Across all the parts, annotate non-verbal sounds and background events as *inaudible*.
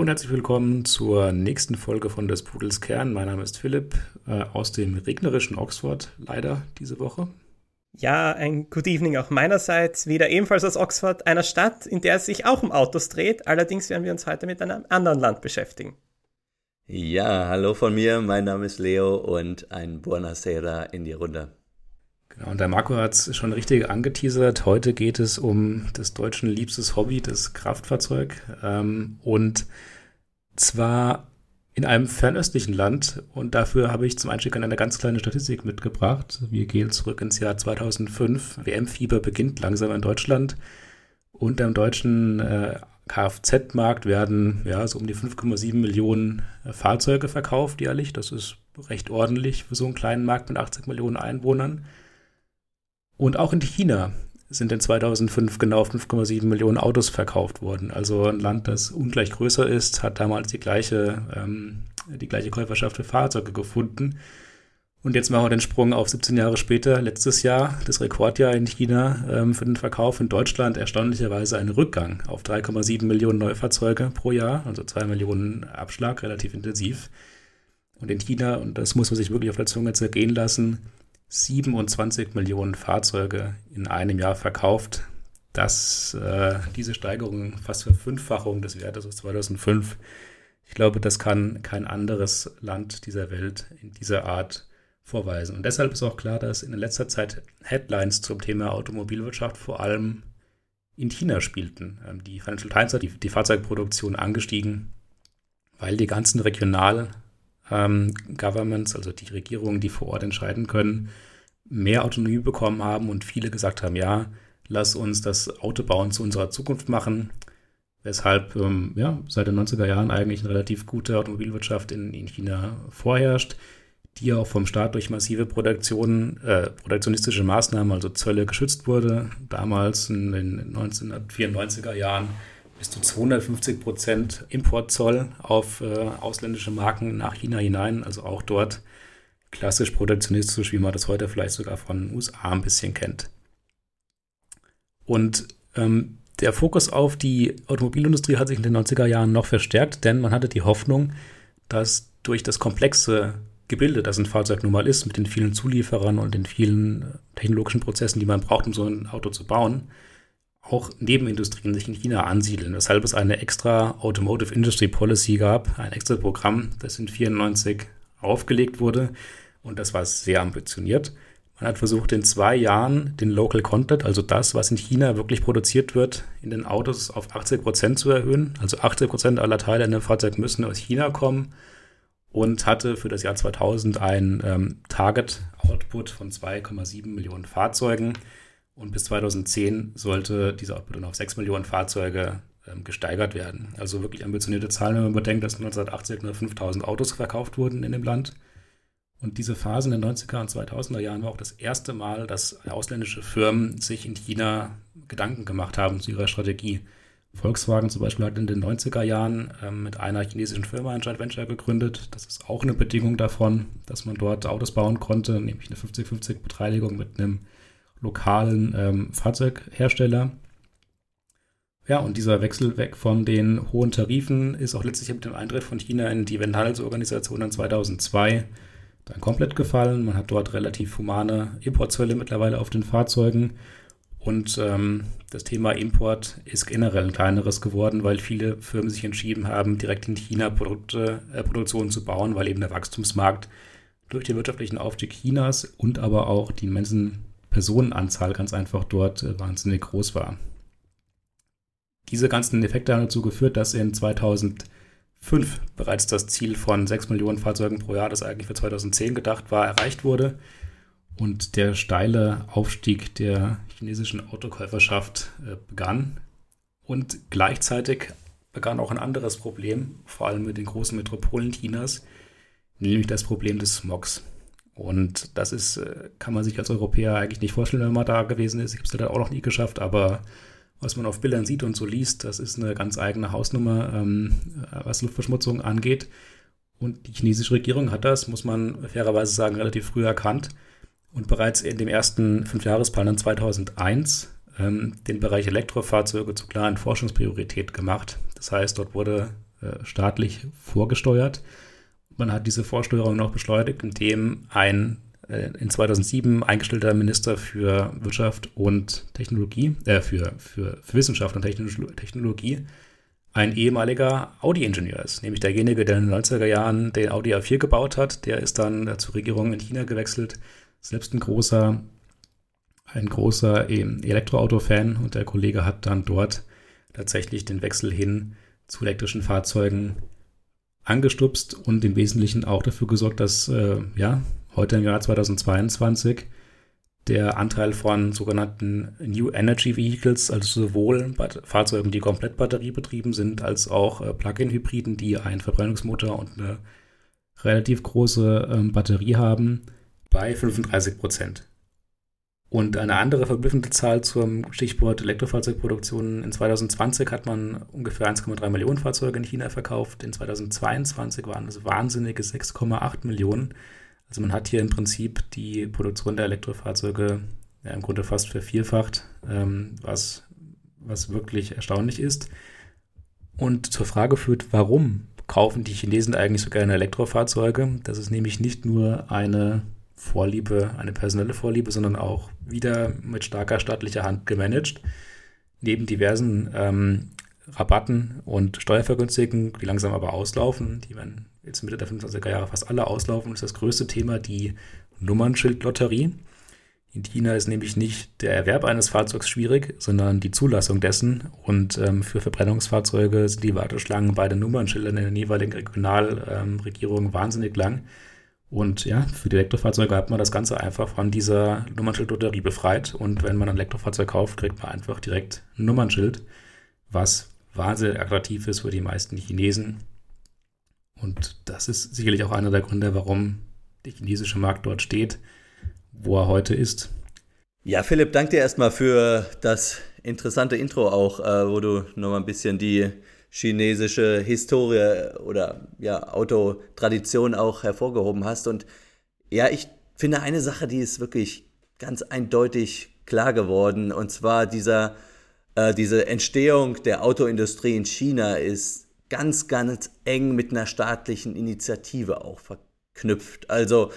Hallo und herzlich willkommen zur nächsten Folge von des Pudels Kern. Mein Name ist Philipp äh, aus dem regnerischen Oxford, leider diese Woche. Ja, ein Good Evening auch meinerseits. Wieder ebenfalls aus Oxford, einer Stadt, in der es sich auch um Autos dreht. Allerdings werden wir uns heute mit einem anderen Land beschäftigen. Ja, hallo von mir. Mein Name ist Leo und ein Buonasera in die Runde. Genau, und der Marco hat es schon richtig angeteasert. Heute geht es um das deutschen liebstes Hobby, das Kraftfahrzeug. Ähm, und zwar in einem fernöstlichen Land. Und dafür habe ich zum Einstieg eine ganz kleine Statistik mitgebracht. Wir gehen zurück ins Jahr 2005. WM-Fieber beginnt langsam in Deutschland. Und am deutschen äh, Kfz-Markt werden ja so um die 5,7 Millionen äh, Fahrzeuge verkauft jährlich. Das ist recht ordentlich für so einen kleinen Markt mit 80 Millionen Einwohnern. Und auch in China sind in 2005 genau 5,7 Millionen Autos verkauft worden. Also ein Land, das ungleich größer ist, hat damals die gleiche, ähm, die gleiche Käuferschaft für Fahrzeuge gefunden. Und jetzt machen wir den Sprung auf 17 Jahre später, letztes Jahr, das Rekordjahr in China ähm, für den Verkauf. In Deutschland erstaunlicherweise ein Rückgang auf 3,7 Millionen Neufahrzeuge pro Jahr, also 2 Millionen Abschlag, relativ intensiv. Und in China, und das muss man sich wirklich auf der Zunge zergehen lassen, 27 Millionen Fahrzeuge in einem Jahr verkauft. Das, äh, diese Steigerung, fast Verfünffachung des Wertes aus 2005, ich glaube, das kann kein anderes Land dieser Welt in dieser Art vorweisen. Und deshalb ist auch klar, dass in letzter Zeit Headlines zum Thema Automobilwirtschaft vor allem in China spielten. Ähm, die Financial Times hat die, die Fahrzeugproduktion angestiegen, weil die ganzen Regional- ähm, Governments, also die Regierungen, die vor Ort entscheiden können, mehr Autonomie bekommen haben und viele gesagt haben, ja, lass uns das Autobauen zu unserer Zukunft machen. Weshalb ähm, ja, seit den 90er Jahren eigentlich eine relativ gute Automobilwirtschaft in, in China vorherrscht, die auch vom Staat durch massive Produktion, äh, protektionistische Maßnahmen, also Zölle, geschützt wurde. Damals in den 1994er Jahren bis zu 250 Prozent Importzoll auf äh, ausländische Marken nach China hinein. Also auch dort klassisch protektionistisch, wie man das heute vielleicht sogar von den USA ein bisschen kennt. Und ähm, der Fokus auf die Automobilindustrie hat sich in den 90er Jahren noch verstärkt, denn man hatte die Hoffnung, dass durch das komplexe Gebilde, das ein Fahrzeug nun mal ist, mit den vielen Zulieferern und den vielen technologischen Prozessen, die man braucht, um so ein Auto zu bauen, auch Nebenindustrien sich in China ansiedeln, weshalb es eine extra Automotive Industry Policy gab, ein extra Programm, das in 94 aufgelegt wurde und das war sehr ambitioniert. Man hat versucht, in zwei Jahren den Local Content, also das, was in China wirklich produziert wird, in den Autos auf 80 Prozent zu erhöhen. Also 80 Prozent aller Teile in dem Fahrzeug müssen aus China kommen und hatte für das Jahr 2000 ein ähm, Target Output von 2,7 Millionen Fahrzeugen. Und bis 2010 sollte dieser Output dann auf 6 Millionen Fahrzeuge ähm, gesteigert werden. Also wirklich ambitionierte Zahlen, wenn man bedenkt, dass 1980 nur 5000 Autos verkauft wurden in dem Land. Und diese Phase in den 90er und 2000er Jahren war auch das erste Mal, dass ausländische Firmen sich in China Gedanken gemacht haben zu ihrer Strategie. Volkswagen zum Beispiel hat in den 90er Jahren ähm, mit einer chinesischen Firma ein Joint Venture gegründet. Das ist auch eine Bedingung davon, dass man dort Autos bauen konnte, nämlich eine 50-50 Beteiligung mit einem lokalen ähm, Fahrzeughersteller. Ja, und dieser Wechsel weg von den hohen Tarifen ist auch letztlich mit dem Eintritt von China in die Welthandelsorganisation in 2002 dann komplett gefallen. Man hat dort relativ humane Importzölle mittlerweile auf den Fahrzeugen. Und ähm, das Thema Import ist generell ein kleineres geworden, weil viele Firmen sich entschieden haben, direkt in China Produkte, äh, Produktionen zu bauen, weil eben der Wachstumsmarkt durch den wirtschaftlichen Aufstieg Chinas und aber auch die immensen Personenanzahl ganz einfach dort äh, wahnsinnig groß war. Diese ganzen Effekte haben dazu geführt, dass in 2005 bereits das Ziel von 6 Millionen Fahrzeugen pro Jahr, das eigentlich für 2010 gedacht war, erreicht wurde und der steile Aufstieg der chinesischen Autokäuferschaft äh, begann. Und gleichzeitig begann auch ein anderes Problem, vor allem mit den großen Metropolen Chinas, nämlich das Problem des Smogs. Und das ist, äh, kann man sich als Europäer eigentlich nicht vorstellen, wenn man da gewesen ist. Ich habe es leider auch noch nie geschafft, aber was man auf Bildern sieht und so liest, das ist eine ganz eigene Hausnummer, ähm, was Luftverschmutzung angeht. Und die chinesische Regierung hat das, muss man fairerweise sagen, relativ früh erkannt und bereits in dem ersten Fünfjahresplan 2001 ähm, den Bereich Elektrofahrzeuge zur klaren Forschungspriorität gemacht. Das heißt, dort wurde äh, staatlich vorgesteuert. Man hat diese Vorsteuerung noch beschleunigt, indem ein äh, in 2007 eingestellter Minister für Wirtschaft und Technologie, äh, für, für, für Wissenschaft und Technologie ein ehemaliger Audi-Ingenieur ist, nämlich derjenige, der in den 90er Jahren den Audi A4 gebaut hat. Der ist dann zur Regierung in China gewechselt, selbst ein großer, ein großer Elektroauto-Fan. Und der Kollege hat dann dort tatsächlich den Wechsel hin zu elektrischen Fahrzeugen angestupst und im Wesentlichen auch dafür gesorgt, dass äh, ja heute im Jahr 2022 der Anteil von sogenannten New Energy Vehicles, also sowohl Fahrzeugen, die komplett batteriebetrieben sind, als auch äh, Plug-in-Hybriden, die einen Verbrennungsmotor und eine relativ große ähm, Batterie haben, bei 35 Prozent. Und eine andere verblüffende Zahl zum Stichwort Elektrofahrzeugproduktion. In 2020 hat man ungefähr 1,3 Millionen Fahrzeuge in China verkauft. In 2022 waren es wahnsinnige 6,8 Millionen. Also man hat hier im Prinzip die Produktion der Elektrofahrzeuge ja, im Grunde fast vervierfacht, ähm, was, was wirklich erstaunlich ist. Und zur Frage führt, warum kaufen die Chinesen eigentlich so gerne Elektrofahrzeuge? Das ist nämlich nicht nur eine Vorliebe, eine personelle Vorliebe, sondern auch wieder mit starker staatlicher Hand gemanagt. Neben diversen ähm, Rabatten und Steuervergünstigen, die langsam aber auslaufen, die werden jetzt Mitte der 25er Jahre fast alle auslaufen, ist das größte Thema die Nummernschildlotterie. In China ist nämlich nicht der Erwerb eines Fahrzeugs schwierig, sondern die Zulassung dessen. Und ähm, für Verbrennungsfahrzeuge sind die Warteschlangen bei den Nummernschildern in den jeweiligen Regionalregierungen ähm, wahnsinnig lang. Und ja, für die Elektrofahrzeuge hat man das Ganze einfach von dieser Nummernschildlotterie befreit. Und wenn man ein Elektrofahrzeug kauft, kriegt man einfach direkt ein Nummernschild, was wahnsinnig attraktiv ist für die meisten Chinesen. Und das ist sicherlich auch einer der Gründe, warum der chinesische Markt dort steht, wo er heute ist. Ja, Philipp, danke dir erstmal für das interessante Intro auch, äh, wo du nochmal ein bisschen die chinesische Historie oder ja, Autotradition auch hervorgehoben hast. Und ja, ich finde eine Sache, die ist wirklich ganz eindeutig klar geworden. Und zwar dieser, äh, diese Entstehung der Autoindustrie in China ist ganz, ganz eng mit einer staatlichen Initiative auch verknüpft. Also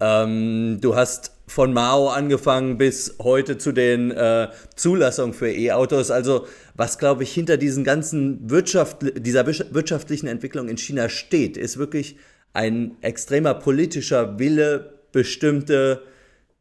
ähm, du hast von Mao angefangen bis heute zu den äh, Zulassungen für E-Autos. Also was, glaube ich, hinter diesen ganzen Wirtschaft, dieser wirtschaftlichen Entwicklung in China steht, ist wirklich ein extremer politischer Wille, bestimmte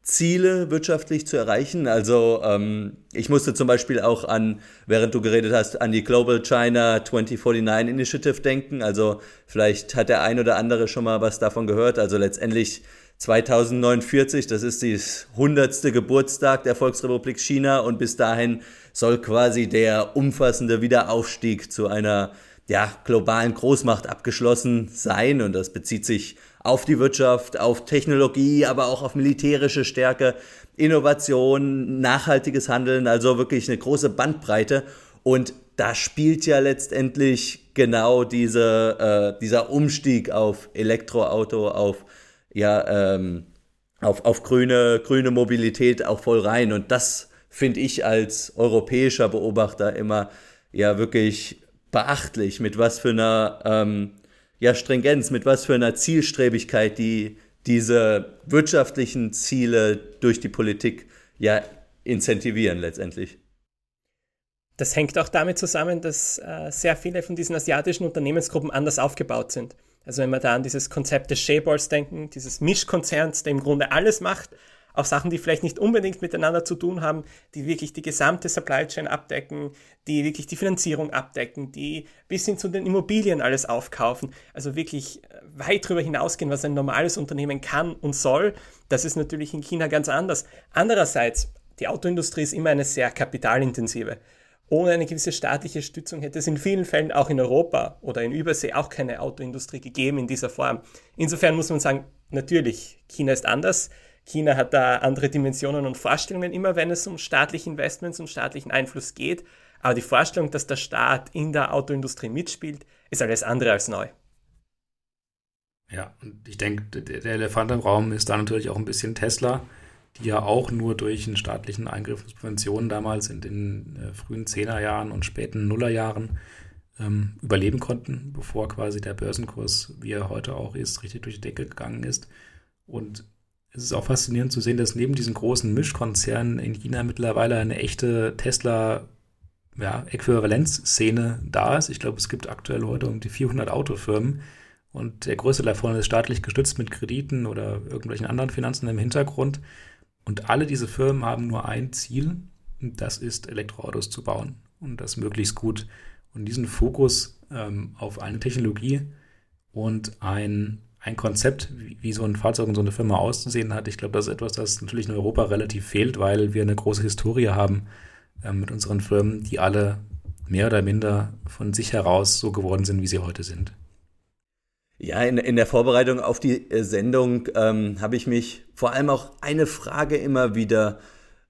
Ziele wirtschaftlich zu erreichen. Also ähm, ich musste zum Beispiel auch an, während du geredet hast, an die Global China 2049 Initiative denken. Also vielleicht hat der ein oder andere schon mal was davon gehört. Also letztendlich 2049, das ist das 100. Geburtstag der Volksrepublik China und bis dahin soll quasi der umfassende Wiederaufstieg zu einer ja, globalen Großmacht abgeschlossen sein und das bezieht sich auf die Wirtschaft, auf Technologie, aber auch auf militärische Stärke, Innovation, nachhaltiges Handeln, also wirklich eine große Bandbreite. Und da spielt ja letztendlich genau diese, äh, dieser Umstieg auf Elektroauto, auf, ja, ähm, auf, auf grüne, grüne Mobilität auch voll rein. Und das finde ich als europäischer Beobachter immer ja wirklich beachtlich, mit was für einer ähm, ja, Stringenz, mit was für einer Zielstrebigkeit die diese wirtschaftlichen Ziele durch die Politik ja incentivieren letztendlich. Das hängt auch damit zusammen, dass äh, sehr viele von diesen asiatischen Unternehmensgruppen anders aufgebaut sind. Also wenn wir da an dieses Konzept des Shareballs denken, dieses Mischkonzerns, der im Grunde alles macht, auch Sachen, die vielleicht nicht unbedingt miteinander zu tun haben, die wirklich die gesamte Supply Chain abdecken, die wirklich die Finanzierung abdecken, die bis hin zu den Immobilien alles aufkaufen, also wirklich äh, weit darüber hinausgehen, was ein normales Unternehmen kann und soll. Das ist natürlich in China ganz anders. Andererseits, die Autoindustrie ist immer eine sehr kapitalintensive. Ohne eine gewisse staatliche Stützung hätte es in vielen Fällen auch in Europa oder in Übersee auch keine Autoindustrie gegeben in dieser Form. Insofern muss man sagen, natürlich, China ist anders. China hat da andere Dimensionen und Vorstellungen, immer wenn es um staatliche Investments und staatlichen Einfluss geht. Aber die Vorstellung, dass der Staat in der Autoindustrie mitspielt, ist alles andere als neu. Ja, und ich denke, der Elefant im Raum ist da natürlich auch ein bisschen Tesla die ja auch nur durch einen staatlichen Eingriff und Subventionen damals in den äh, frühen Zehnerjahren und späten Nullerjahren ähm, überleben konnten, bevor quasi der Börsenkurs, wie er heute auch ist, richtig durch die Decke gegangen ist. Und es ist auch faszinierend zu sehen, dass neben diesen großen Mischkonzernen in China mittlerweile eine echte Tesla ja, Äquivalenzszene da ist. Ich glaube, es gibt aktuell heute um die 400 Autofirmen und der größte davon ist staatlich gestützt mit Krediten oder irgendwelchen anderen Finanzen im Hintergrund. Und alle diese Firmen haben nur ein Ziel, und das ist Elektroautos zu bauen und das möglichst gut. Und diesen Fokus ähm, auf eine Technologie und ein, ein Konzept, wie, wie so ein Fahrzeug und so eine Firma auszusehen hat, ich glaube, das ist etwas, das natürlich in Europa relativ fehlt, weil wir eine große Historie haben äh, mit unseren Firmen, die alle mehr oder minder von sich heraus so geworden sind, wie sie heute sind. Ja, in, in der Vorbereitung auf die äh, Sendung ähm, habe ich mich vor allem auch eine Frage immer wieder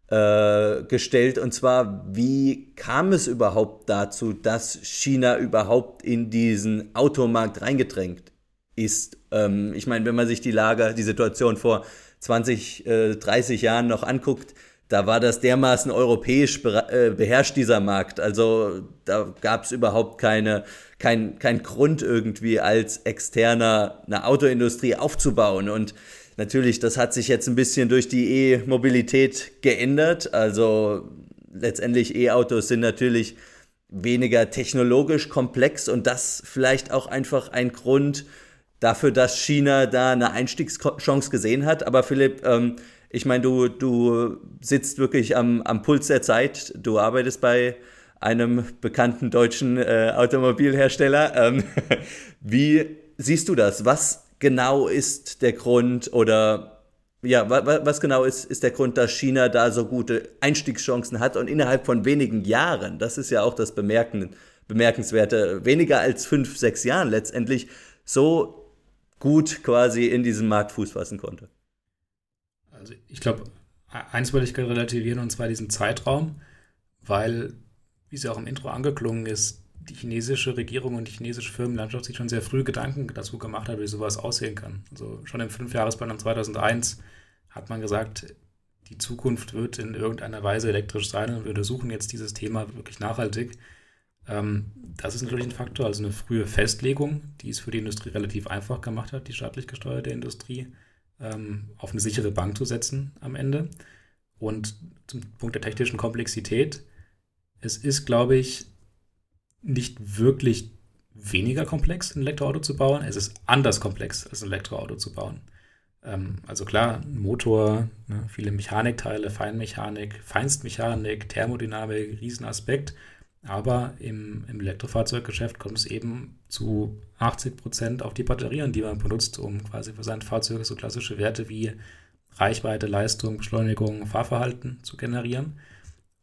äh, gestellt, und zwar, wie kam es überhaupt dazu, dass China überhaupt in diesen Automarkt reingedrängt ist? Ähm, ich meine, wenn man sich die Lage, die Situation vor 20, äh, 30 Jahren noch anguckt, da war das dermaßen europäisch äh, beherrscht, dieser Markt. Also da gab es überhaupt keine, kein, kein Grund irgendwie als externer eine Autoindustrie aufzubauen. Und natürlich, das hat sich jetzt ein bisschen durch die E-Mobilität geändert. Also letztendlich E-Autos sind natürlich weniger technologisch komplex und das vielleicht auch einfach ein Grund dafür, dass China da eine Einstiegschance gesehen hat. Aber Philipp, ähm, ich meine, du, du sitzt wirklich am, am Puls der Zeit. Du arbeitest bei einem bekannten deutschen äh, Automobilhersteller. Ähm, *laughs* wie siehst du das? Was genau ist der Grund oder ja, was, genau ist, ist der Grund, dass China da so gute Einstiegschancen hat und innerhalb von wenigen Jahren, das ist ja auch das Bemerken, Bemerkenswerte, weniger als fünf, sechs Jahren letztendlich so gut quasi in diesem Markt Fuß fassen konnte? Also ich glaube, eins würde ich relativieren und zwar diesen Zeitraum, weil, wie es ja auch im Intro angeklungen ist, die chinesische Regierung und die chinesische Firmenlandschaft sich schon sehr früh Gedanken dazu gemacht hat, wie sowas aussehen kann. Also schon im Fünfjahresplan 2001 hat man gesagt, die Zukunft wird in irgendeiner Weise elektrisch sein und wir untersuchen jetzt dieses Thema wirklich nachhaltig. Ähm, das ist natürlich ein Faktor, also eine frühe Festlegung, die es für die Industrie relativ einfach gemacht hat, die staatlich gesteuerte Industrie ähm, auf eine sichere Bank zu setzen am Ende. Und zum Punkt der technischen Komplexität, es ist, glaube ich, nicht wirklich weniger komplex, ein Elektroauto zu bauen. Es ist anders komplex, als ein Elektroauto zu bauen. Ähm, also klar, Motor, ne, viele Mechanikteile, Feinmechanik, Feinstmechanik, Thermodynamik, Riesenaspekt. Aber im, im Elektrofahrzeuggeschäft kommt es eben zu 80 Prozent auf die Batterien, die man benutzt, um quasi für sein Fahrzeug so klassische Werte wie Reichweite, Leistung, Beschleunigung, Fahrverhalten zu generieren.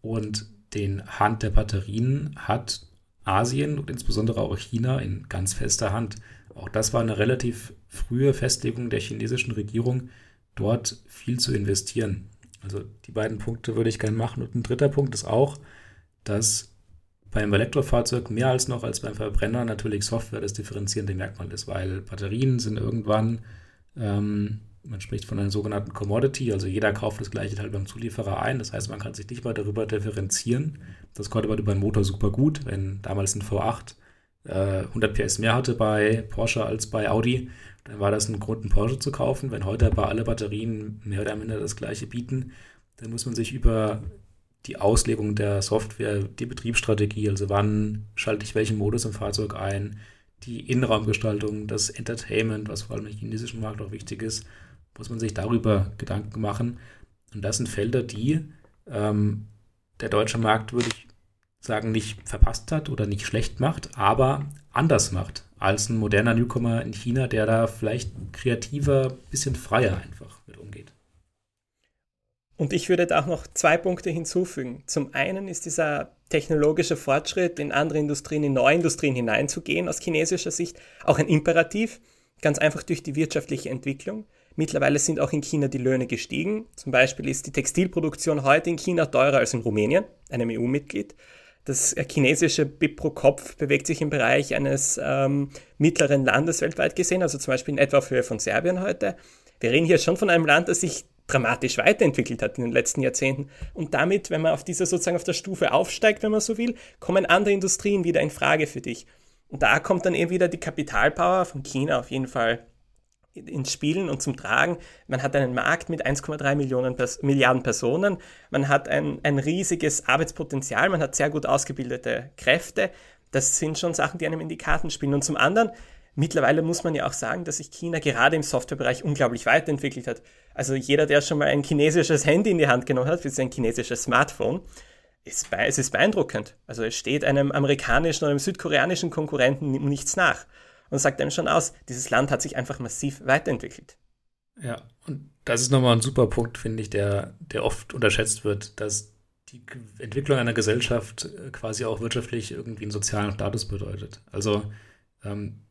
Und den Hand der Batterien hat Asien und insbesondere auch China in ganz fester Hand. Auch das war eine relativ frühe Festlegung der chinesischen Regierung, dort viel zu investieren. Also die beiden Punkte würde ich gerne machen. Und ein dritter Punkt ist auch, dass beim Elektrofahrzeug mehr als noch als beim Verbrenner natürlich Software das differenzierende Merkmal ist, weil Batterien sind irgendwann, ähm, man spricht von einer sogenannten Commodity, also jeder kauft das gleiche Teil beim Zulieferer ein. Das heißt, man kann sich nicht mal darüber differenzieren. Das konnte man über den Motor super gut, wenn damals ein V8 äh, 100 PS mehr hatte bei Porsche als bei Audi, dann war das ein Grund, einen Porsche zu kaufen. Wenn heute aber alle Batterien mehr oder minder das gleiche bieten, dann muss man sich über die Auslegung der Software, die Betriebsstrategie, also wann schalte ich welchen Modus im Fahrzeug ein, die Innenraumgestaltung, das Entertainment, was vor allem im chinesischen Markt auch wichtig ist, muss man sich darüber Gedanken machen. Und das sind Felder, die ähm, der deutsche Markt, würde ich sagen, nicht verpasst hat oder nicht schlecht macht, aber anders macht als ein moderner Newcomer in China, der da vielleicht kreativer, bisschen freier einfach mit. Und ich würde da auch noch zwei Punkte hinzufügen. Zum einen ist dieser technologische Fortschritt in andere Industrien, in neue Industrien hineinzugehen aus chinesischer Sicht auch ein Imperativ, ganz einfach durch die wirtschaftliche Entwicklung. Mittlerweile sind auch in China die Löhne gestiegen. Zum Beispiel ist die Textilproduktion heute in China teurer als in Rumänien, einem EU-Mitglied. Das chinesische BIP pro Kopf bewegt sich im Bereich eines ähm, mittleren Landes weltweit gesehen, also zum Beispiel in etwa auf Höhe von Serbien heute. Wir reden hier schon von einem Land, das sich dramatisch weiterentwickelt hat in den letzten Jahrzehnten. Und damit, wenn man auf dieser sozusagen auf der Stufe aufsteigt, wenn man so will, kommen andere Industrien wieder in Frage für dich. Und da kommt dann eben wieder die Kapitalpower von China auf jeden Fall ins Spielen und zum Tragen. Man hat einen Markt mit 1,3 Millionen Pers Milliarden Personen, man hat ein, ein riesiges Arbeitspotenzial, man hat sehr gut ausgebildete Kräfte. Das sind schon Sachen, die einem in die Karten spielen. Und zum anderen, mittlerweile muss man ja auch sagen, dass sich China gerade im Softwarebereich unglaublich weiterentwickelt hat. Also jeder, der schon mal ein chinesisches Handy in die Hand genommen hat, ist ein chinesisches Smartphone, ist, es ist beeindruckend. Also es steht einem amerikanischen oder einem südkoreanischen Konkurrenten nichts nach und sagt einem schon aus, dieses Land hat sich einfach massiv weiterentwickelt. Ja, und das ist nochmal ein super Punkt, finde ich, der, der oft unterschätzt wird, dass die Entwicklung einer Gesellschaft äh, quasi auch wirtschaftlich irgendwie einen sozialen Status bedeutet. Also ähm,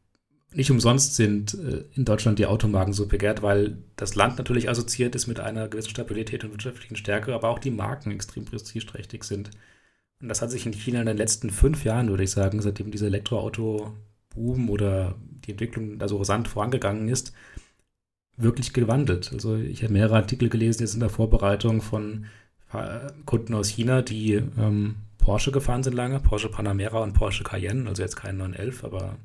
nicht umsonst sind äh, in Deutschland die Automarken so begehrt, weil das Land natürlich assoziiert ist mit einer gewissen Stabilität und wirtschaftlichen Stärke, aber auch die Marken extrem prestigeträchtig sind. Und das hat sich in China in den letzten fünf Jahren, würde ich sagen, seitdem diese Elektroauto Boom oder die Entwicklung da so rasant vorangegangen ist, wirklich gewandelt. Also ich habe mehrere Artikel gelesen jetzt in der Vorbereitung von äh, Kunden aus China, die ähm, Porsche gefahren sind lange, Porsche Panamera und Porsche Cayenne, also jetzt kein 911, aber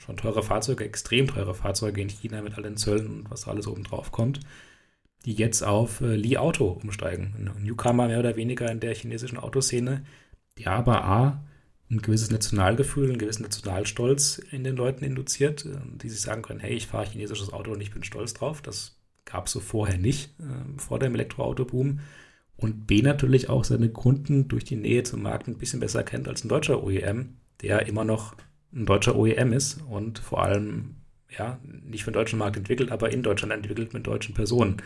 schon teure Fahrzeuge, extrem teure Fahrzeuge in China mit allen Zöllen und was alles oben drauf kommt, die jetzt auf äh, Li Auto umsteigen. Ein Newcomer mehr oder weniger in der chinesischen Autoszene, die aber A, ein gewisses Nationalgefühl, einen gewissen Nationalstolz in den Leuten induziert, äh, die sich sagen können, hey, ich fahre chinesisches Auto und ich bin stolz drauf. Das gab es so vorher nicht, äh, vor dem Elektroautoboom. Und B natürlich auch seine Kunden durch die Nähe zum Markt ein bisschen besser kennt als ein deutscher OEM, der immer noch ein deutscher OEM ist und vor allem ja nicht für den deutschen Markt entwickelt, aber in Deutschland entwickelt mit deutschen Personen.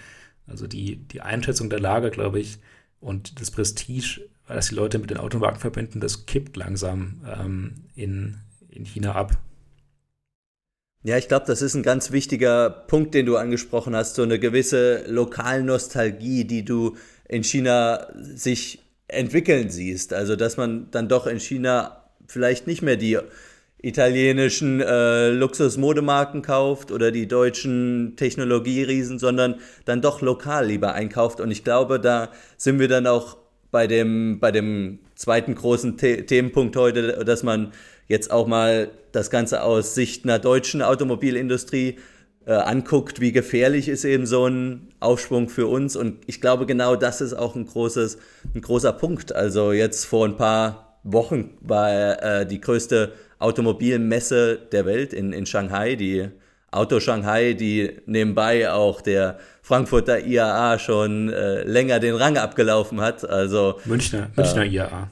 Also die, die Einschätzung der Lage, glaube ich, und das Prestige das die Leute mit den Automarken verbinden, das kippt langsam ähm, in, in China ab. Ja, ich glaube, das ist ein ganz wichtiger Punkt, den du angesprochen hast, so eine gewisse Lokalnostalgie, die du in China sich entwickeln siehst. Also, dass man dann doch in China vielleicht nicht mehr die italienischen äh, Luxusmodemarken kauft oder die deutschen Technologieriesen, sondern dann doch lokal lieber einkauft. Und ich glaube, da sind wir dann auch bei dem, bei dem zweiten großen The Themenpunkt heute, dass man jetzt auch mal das Ganze aus Sicht einer deutschen Automobilindustrie äh, anguckt, wie gefährlich ist eben so ein Aufschwung für uns. Und ich glaube, genau das ist auch ein, großes, ein großer Punkt. Also jetzt vor ein paar Wochen war äh, die größte Automobilmesse der Welt in, in Shanghai, die Auto Shanghai, die nebenbei auch der Frankfurter IAA schon äh, länger den Rang abgelaufen hat. Also Münchner, Münchner äh, IAA.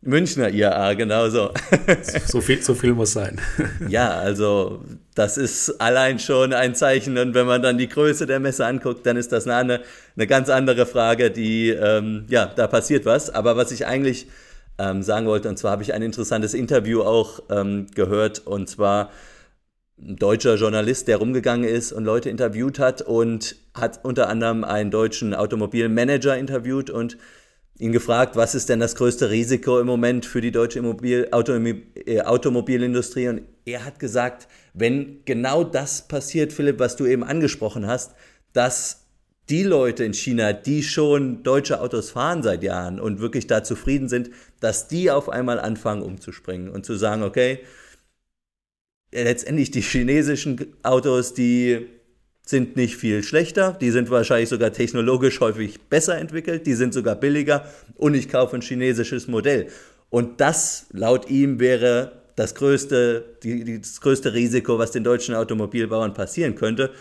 Münchner IAA, genau so. *laughs* so, viel, so viel muss sein. *laughs* ja, also das ist allein schon ein Zeichen. Und wenn man dann die Größe der Messe anguckt, dann ist das eine, eine ganz andere Frage, die, ähm, ja, da passiert was. Aber was ich eigentlich ähm, sagen wollte, und zwar habe ich ein interessantes Interview auch ähm, gehört, und zwar ein deutscher Journalist, der rumgegangen ist und Leute interviewt hat und hat unter anderem einen deutschen Automobilmanager interviewt und ihn gefragt, was ist denn das größte Risiko im Moment für die deutsche Immobil Automobil äh, Automobilindustrie? Und er hat gesagt, wenn genau das passiert, Philipp, was du eben angesprochen hast, dass die Leute in China, die schon deutsche Autos fahren seit Jahren und wirklich da zufrieden sind, dass die auf einmal anfangen umzuspringen und zu sagen, okay, letztendlich die chinesischen Autos, die sind nicht viel schlechter, die sind wahrscheinlich sogar technologisch häufig besser entwickelt, die sind sogar billiger und ich kaufe ein chinesisches Modell. Und das laut ihm wäre das größte, die, das größte Risiko, was den deutschen Automobilbauern passieren könnte,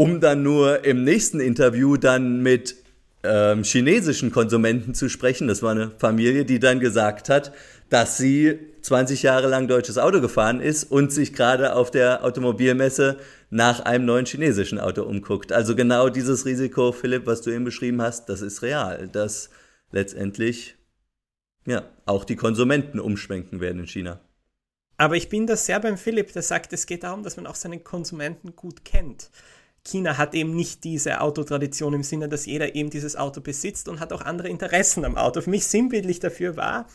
um dann nur im nächsten Interview dann mit ähm, chinesischen Konsumenten zu sprechen. Das war eine Familie, die dann gesagt hat, dass sie 20 Jahre lang deutsches Auto gefahren ist und sich gerade auf der Automobilmesse nach einem neuen chinesischen Auto umguckt. Also genau dieses Risiko, Philipp, was du eben beschrieben hast, das ist real, dass letztendlich ja auch die Konsumenten umschwenken werden in China. Aber ich bin da sehr beim Philipp, der sagt, es geht darum, dass man auch seinen Konsumenten gut kennt. China hat eben nicht diese Autotradition im Sinne, dass jeder eben dieses Auto besitzt und hat auch andere Interessen am Auto. Für mich sinnbildlich dafür war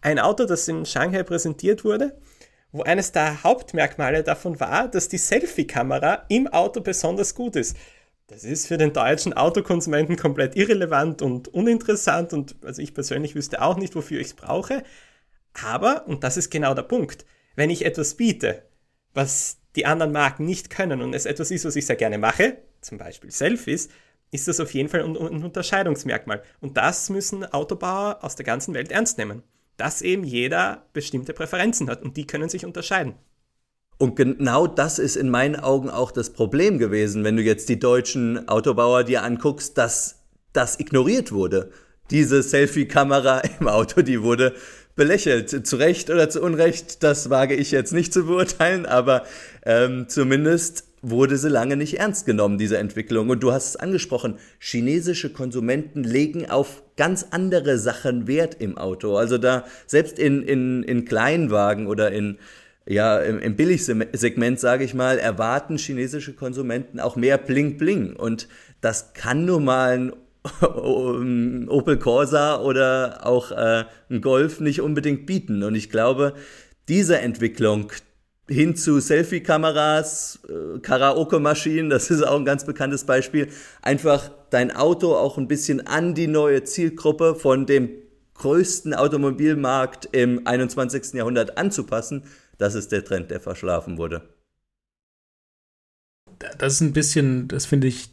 ein Auto, das in Shanghai präsentiert wurde, wo eines der Hauptmerkmale davon war, dass die Selfie-Kamera im Auto besonders gut ist. Das ist für den deutschen Autokonsumenten komplett irrelevant und uninteressant und also ich persönlich wüsste auch nicht, wofür ich es brauche. Aber, und das ist genau der Punkt, wenn ich etwas biete, was die anderen Marken nicht können und es etwas ist, was ich sehr gerne mache, zum Beispiel Selfies, ist das auf jeden Fall ein, ein Unterscheidungsmerkmal. Und das müssen Autobauer aus der ganzen Welt ernst nehmen. Dass eben jeder bestimmte Präferenzen hat und die können sich unterscheiden. Und genau das ist in meinen Augen auch das Problem gewesen, wenn du jetzt die deutschen Autobauer dir anguckst, dass das ignoriert wurde. Diese Selfie-Kamera *laughs* im Auto, die wurde belächelt. Zu Recht oder zu Unrecht, das wage ich jetzt nicht zu beurteilen, aber ähm, zumindest wurde sie lange nicht ernst genommen, diese Entwicklung. Und du hast es angesprochen, chinesische Konsumenten legen auf ganz andere Sachen Wert im Auto. Also da, selbst in, in, in Kleinwagen oder in, ja, im, im Billigsegment, sage ich mal, erwarten chinesische Konsumenten auch mehr Bling Bling. Und das kann nun mal ein *laughs* Opel Corsa oder auch äh, ein Golf nicht unbedingt bieten. Und ich glaube, diese Entwicklung hin zu Selfie-Kameras, äh, Karaoke-Maschinen, das ist auch ein ganz bekanntes Beispiel, einfach dein Auto auch ein bisschen an die neue Zielgruppe von dem größten Automobilmarkt im 21. Jahrhundert anzupassen, das ist der Trend, der verschlafen wurde. Das ist ein bisschen, das finde ich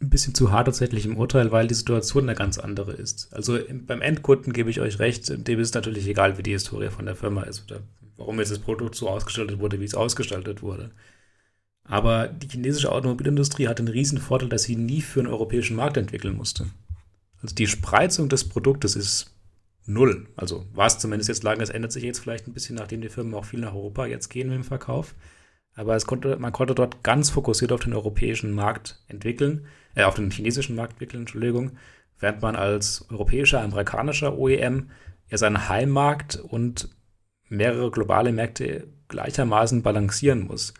ein bisschen zu hart tatsächlich im Urteil, weil die Situation eine ganz andere ist. Also beim Endkunden gebe ich euch recht, dem ist natürlich egal, wie die Historie von der Firma ist oder warum jetzt das Produkt so ausgestaltet wurde, wie es ausgestaltet wurde. Aber die chinesische Automobilindustrie hat den riesen Vorteil, dass sie nie für einen europäischen Markt entwickeln musste. Also die Spreizung des Produktes ist null. Also war es zumindest jetzt lange, es ändert sich jetzt vielleicht ein bisschen, nachdem die Firmen auch viel nach Europa jetzt gehen mit dem Verkauf. Aber konnte, man konnte dort ganz fokussiert auf den europäischen Markt entwickeln äh, auf den chinesischen Markt entwickeln, Entschuldigung, während man als europäischer, amerikanischer OEM ja seinen Heimmarkt und mehrere globale Märkte gleichermaßen balancieren muss.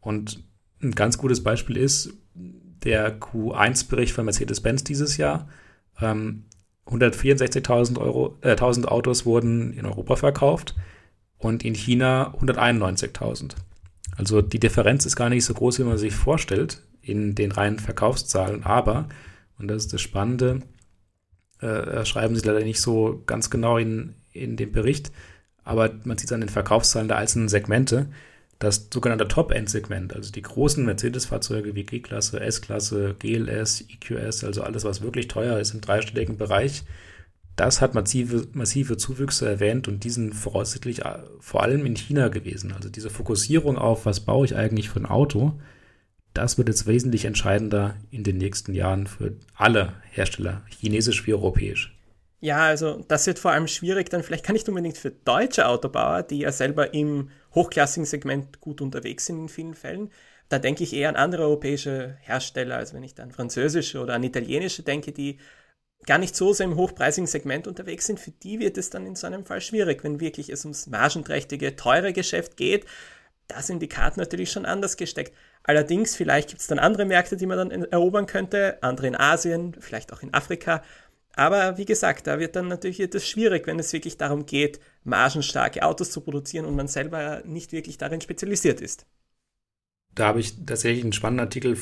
Und ein ganz gutes Beispiel ist der Q1-Bericht von Mercedes-Benz dieses Jahr. Ähm, 164.000 äh, 1000 Autos wurden in Europa verkauft und in China 191.000. Also die Differenz ist gar nicht so groß, wie man sich vorstellt in den reinen Verkaufszahlen, aber, und das ist das Spannende, äh, schreiben sie leider nicht so ganz genau in, in dem Bericht, aber man sieht es an den Verkaufszahlen der einzelnen Segmente, das sogenannte Top-End-Segment, also die großen Mercedes-Fahrzeuge wie G-Klasse, S-Klasse, GLS, EQS, also alles, was wirklich teuer ist im dreistelligen Bereich, das hat massive, massive Zuwüchse erwähnt und diesen voraussichtlich äh, vor allem in China gewesen. Also diese Fokussierung auf, was baue ich eigentlich für ein Auto, das wird jetzt wesentlich entscheidender in den nächsten Jahren für alle Hersteller, chinesisch wie europäisch. Ja, also das wird vor allem schwierig, dann vielleicht kann nicht unbedingt für deutsche Autobauer, die ja selber im hochklassigen Segment gut unterwegs sind in vielen Fällen. Da denke ich eher an andere europäische Hersteller, als wenn ich dann französische oder an italienische denke, die gar nicht so sehr im hochpreisigen Segment unterwegs sind. Für die wird es dann in so einem Fall schwierig, wenn wirklich es ums margenträchtige, teure Geschäft geht. Da sind die Karten natürlich schon anders gesteckt. Allerdings, vielleicht gibt es dann andere Märkte, die man dann erobern könnte, andere in Asien, vielleicht auch in Afrika. Aber wie gesagt, da wird dann natürlich etwas schwierig, wenn es wirklich darum geht, margenstarke Autos zu produzieren und man selber nicht wirklich darin spezialisiert ist. Da habe ich tatsächlich einen spannenden Artikel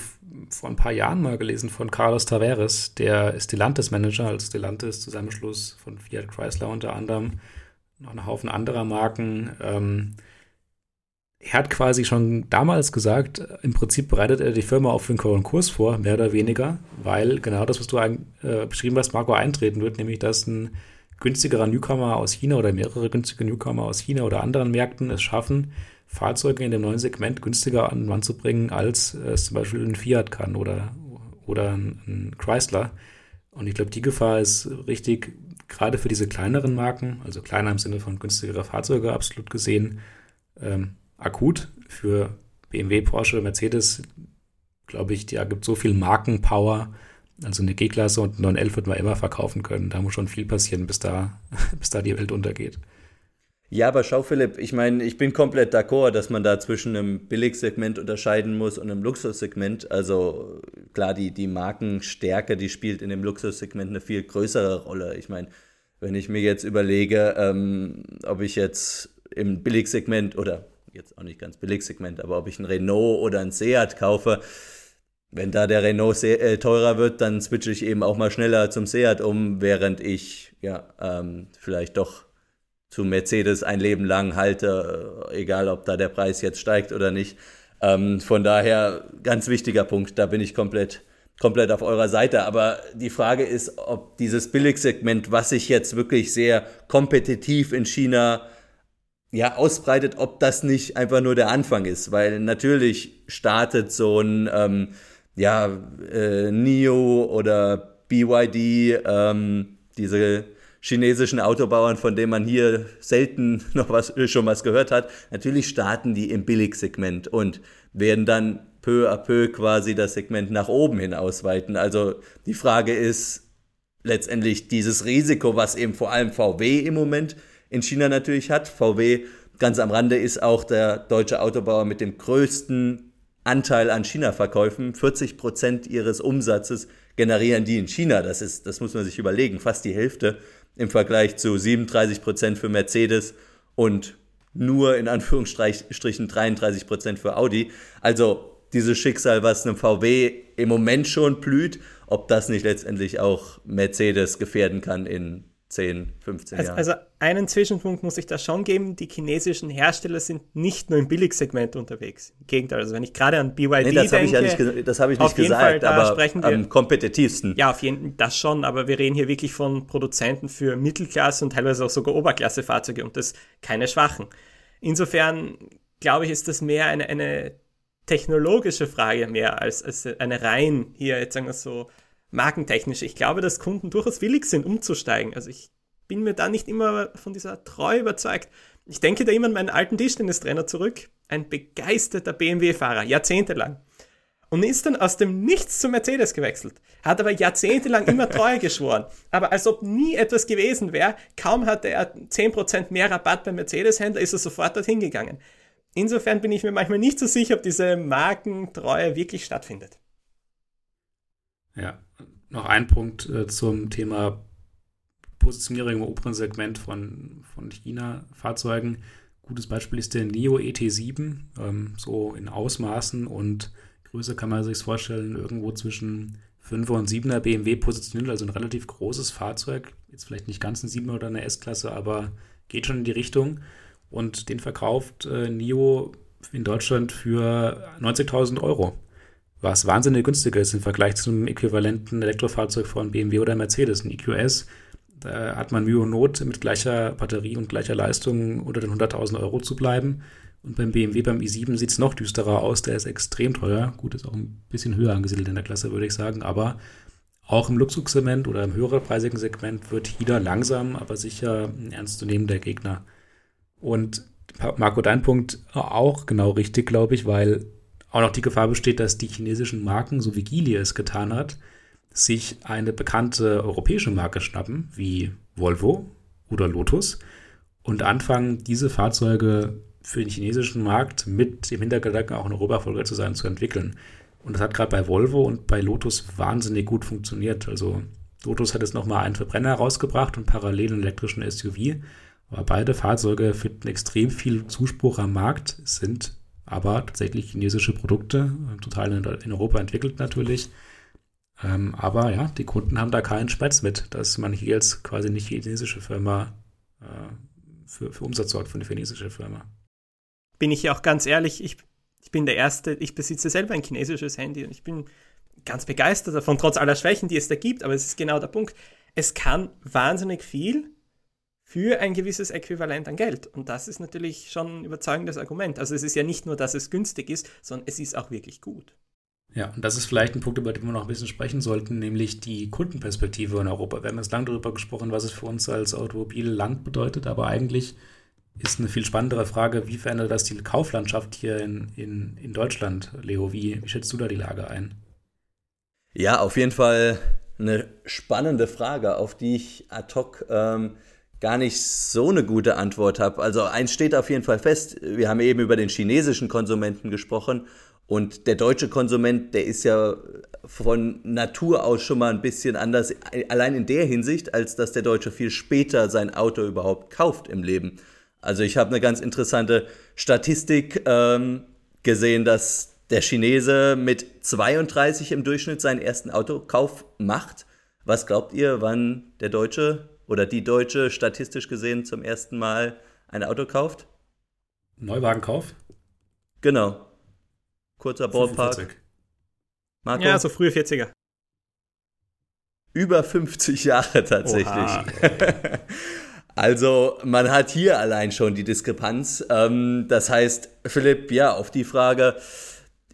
vor ein paar Jahren mal gelesen von Carlos Tavares, der Stellantis Manager, also Stellantis Zusammenschluss von Fiat Chrysler unter anderem, noch einen Haufen anderer Marken. Ähm, er hat quasi schon damals gesagt, im Prinzip bereitet er die Firma auf den Kurs vor, mehr oder weniger, weil genau das, was du ein, äh, beschrieben hast, Marco, eintreten wird, nämlich dass ein günstigerer Newcomer aus China oder mehrere günstige Newcomer aus China oder anderen Märkten es schaffen, Fahrzeuge in dem neuen Segment günstiger an den Mann zu bringen, als es zum Beispiel ein Fiat kann oder, oder ein, Chrysler. Und ich glaube, die Gefahr ist richtig, gerade für diese kleineren Marken, also kleiner im Sinne von günstigere Fahrzeuge absolut gesehen, ähm, akut. Für BMW, Porsche, Mercedes, glaube ich, da gibt so viel Markenpower. Also eine G-Klasse und ein 911 wird man immer verkaufen können. Da muss schon viel passieren, bis da, *laughs* bis da die Welt untergeht. Ja, aber schau, Philipp, ich meine, ich bin komplett d'accord, dass man da zwischen einem Billigsegment unterscheiden muss und einem Luxussegment. Also klar, die, die Markenstärke, die spielt in dem Luxussegment eine viel größere Rolle. Ich meine, wenn ich mir jetzt überlege, ähm, ob ich jetzt im Billigsegment oder jetzt auch nicht ganz Billigsegment, aber ob ich ein Renault oder ein Seat kaufe, wenn da der Renault äh, teurer wird, dann switche ich eben auch mal schneller zum Seat um, während ich ja ähm, vielleicht doch zu Mercedes ein Leben lang halte, äh, egal ob da der Preis jetzt steigt oder nicht. Ähm, von daher ganz wichtiger Punkt, da bin ich komplett, komplett auf eurer Seite. Aber die Frage ist, ob dieses Billigsegment, was sich jetzt wirklich sehr kompetitiv in China ja, ausbreitet, ob das nicht einfach nur der Anfang ist, weil natürlich startet so ein ähm, ja, äh, NIO oder BYD, ähm, diese chinesischen Autobauern, von denen man hier selten *laughs* noch was, schon was gehört hat, natürlich starten die im Billigsegment und werden dann peu à peu quasi das Segment nach oben hin ausweiten. Also die Frage ist letztendlich dieses Risiko, was eben vor allem VW im Moment in China natürlich hat. VW ganz am Rande ist auch der deutsche Autobauer mit dem größten Anteil an China-Verkäufen. 40 Prozent ihres Umsatzes generieren die in China. Das ist, das muss man sich überlegen, fast die Hälfte im Vergleich zu 37 Prozent für Mercedes und nur in Anführungsstrichen 33 Prozent für Audi. Also dieses Schicksal, was einem VW im Moment schon blüht, ob das nicht letztendlich auch Mercedes gefährden kann in 10, 15 also, Jahren. Also einen Zwischenpunkt muss ich da schon geben, die chinesischen Hersteller sind nicht nur im Billigsegment unterwegs. Im Gegenteil, also wenn ich gerade an BYD nee, das denke, ich ja nicht, das habe ich nicht gesagt, Fall, aber wir, am kompetitivsten. Ja, auf jeden Fall das schon, aber wir reden hier wirklich von Produzenten für Mittelklasse und teilweise auch sogar Oberklassefahrzeuge und das keine schwachen. Insofern glaube ich, ist das mehr eine, eine technologische Frage mehr als, als eine rein hier jetzt sagen wir so markentechnisch. Ich glaube, dass Kunden durchaus willig sind, umzusteigen. Also ich bin mir da nicht immer von dieser Treue überzeugt. Ich denke da immer an meinen alten Tischtennistrainer zurück. Ein begeisterter BMW-Fahrer, jahrzehntelang. Und ist dann aus dem Nichts zu Mercedes gewechselt. Hat aber jahrzehntelang immer *laughs* Treue geschworen. Aber als ob nie etwas gewesen wäre, kaum hatte er 10% mehr Rabatt beim Mercedes-Händler, ist er sofort dorthin gegangen. Insofern bin ich mir manchmal nicht so sicher, ob diese Markentreue wirklich stattfindet. Ja, noch ein Punkt äh, zum Thema Positionierung im oberen Segment von, von China-Fahrzeugen. Gutes Beispiel ist der NIO ET7, ähm, so in Ausmaßen und Größe kann man sich vorstellen, irgendwo zwischen 5er und 7er BMW positioniert, also ein relativ großes Fahrzeug. Jetzt vielleicht nicht ganz ein 7er oder eine S-Klasse, aber geht schon in die Richtung. Und den verkauft äh, NIO in Deutschland für 90.000 Euro was wahnsinnig günstiger ist im Vergleich zu einem äquivalenten Elektrofahrzeug von BMW oder Mercedes, ein EQS. Da hat man Mühe und Not, mit gleicher Batterie und gleicher Leistung unter den 100.000 Euro zu bleiben. Und beim BMW, beim i7 sieht es noch düsterer aus. Der ist extrem teuer. Gut, ist auch ein bisschen höher angesiedelt in der Klasse, würde ich sagen. Aber auch im Luxussegment oder im höherpreisigen Segment wird China langsam, aber sicher ein ernstzunehmender Gegner. Und Marco, dein Punkt auch genau richtig, glaube ich, weil auch noch die Gefahr besteht, dass die chinesischen Marken, so wie Geely es getan hat, sich eine bekannte europäische Marke schnappen, wie Volvo oder Lotus, und anfangen, diese Fahrzeuge für den chinesischen Markt mit dem Hintergedanken auch in Europa erfolgreich zu sein, zu entwickeln. Und das hat gerade bei Volvo und bei Lotus wahnsinnig gut funktioniert. Also Lotus hat jetzt nochmal einen Verbrenner rausgebracht und parallel einen elektrischen SUV. Aber beide Fahrzeuge finden extrem viel Zuspruch am Markt, sind aber tatsächlich chinesische Produkte, total in, Europa entwickelt natürlich. Ähm, aber ja, die Kunden haben da keinen Spätz mit, dass man hier jetzt quasi nicht chinesische Firma äh, für, für Umsatz sorgt von der chinesischen Firma. Bin ich ja auch ganz ehrlich, ich, ich bin der Erste, ich besitze selber ein chinesisches Handy und ich bin ganz begeistert davon, trotz aller Schwächen, die es da gibt, aber es ist genau der Punkt. Es kann wahnsinnig viel, für ein gewisses Äquivalent an Geld. Und das ist natürlich schon ein überzeugendes Argument. Also es ist ja nicht nur, dass es günstig ist, sondern es ist auch wirklich gut. Ja, und das ist vielleicht ein Punkt, über den wir noch ein bisschen sprechen sollten, nämlich die Kundenperspektive in Europa. Wir haben jetzt lange darüber gesprochen, was es für uns als Automobilland bedeutet, aber eigentlich ist eine viel spannendere Frage, wie verändert das die Kauflandschaft hier in, in, in Deutschland, Leo? Wie, wie schätzt du da die Lage ein? Ja, auf jeden Fall eine spannende Frage, auf die ich ad hoc ähm, gar nicht so eine gute Antwort habe. Also eins steht auf jeden Fall fest, wir haben eben über den chinesischen Konsumenten gesprochen und der deutsche Konsument, der ist ja von Natur aus schon mal ein bisschen anders, allein in der Hinsicht, als dass der Deutsche viel später sein Auto überhaupt kauft im Leben. Also ich habe eine ganz interessante Statistik ähm, gesehen, dass der Chinese mit 32 im Durchschnitt seinen ersten Autokauf macht. Was glaubt ihr, wann der Deutsche oder die Deutsche statistisch gesehen zum ersten Mal ein Auto kauft? Neuwagenkauf? Genau. Kurzer Ballpark. Marco? Ja, so frühe 40er. Über 50 Jahre tatsächlich. *laughs* also man hat hier allein schon die Diskrepanz. Ähm, das heißt, Philipp, ja, auf die Frage,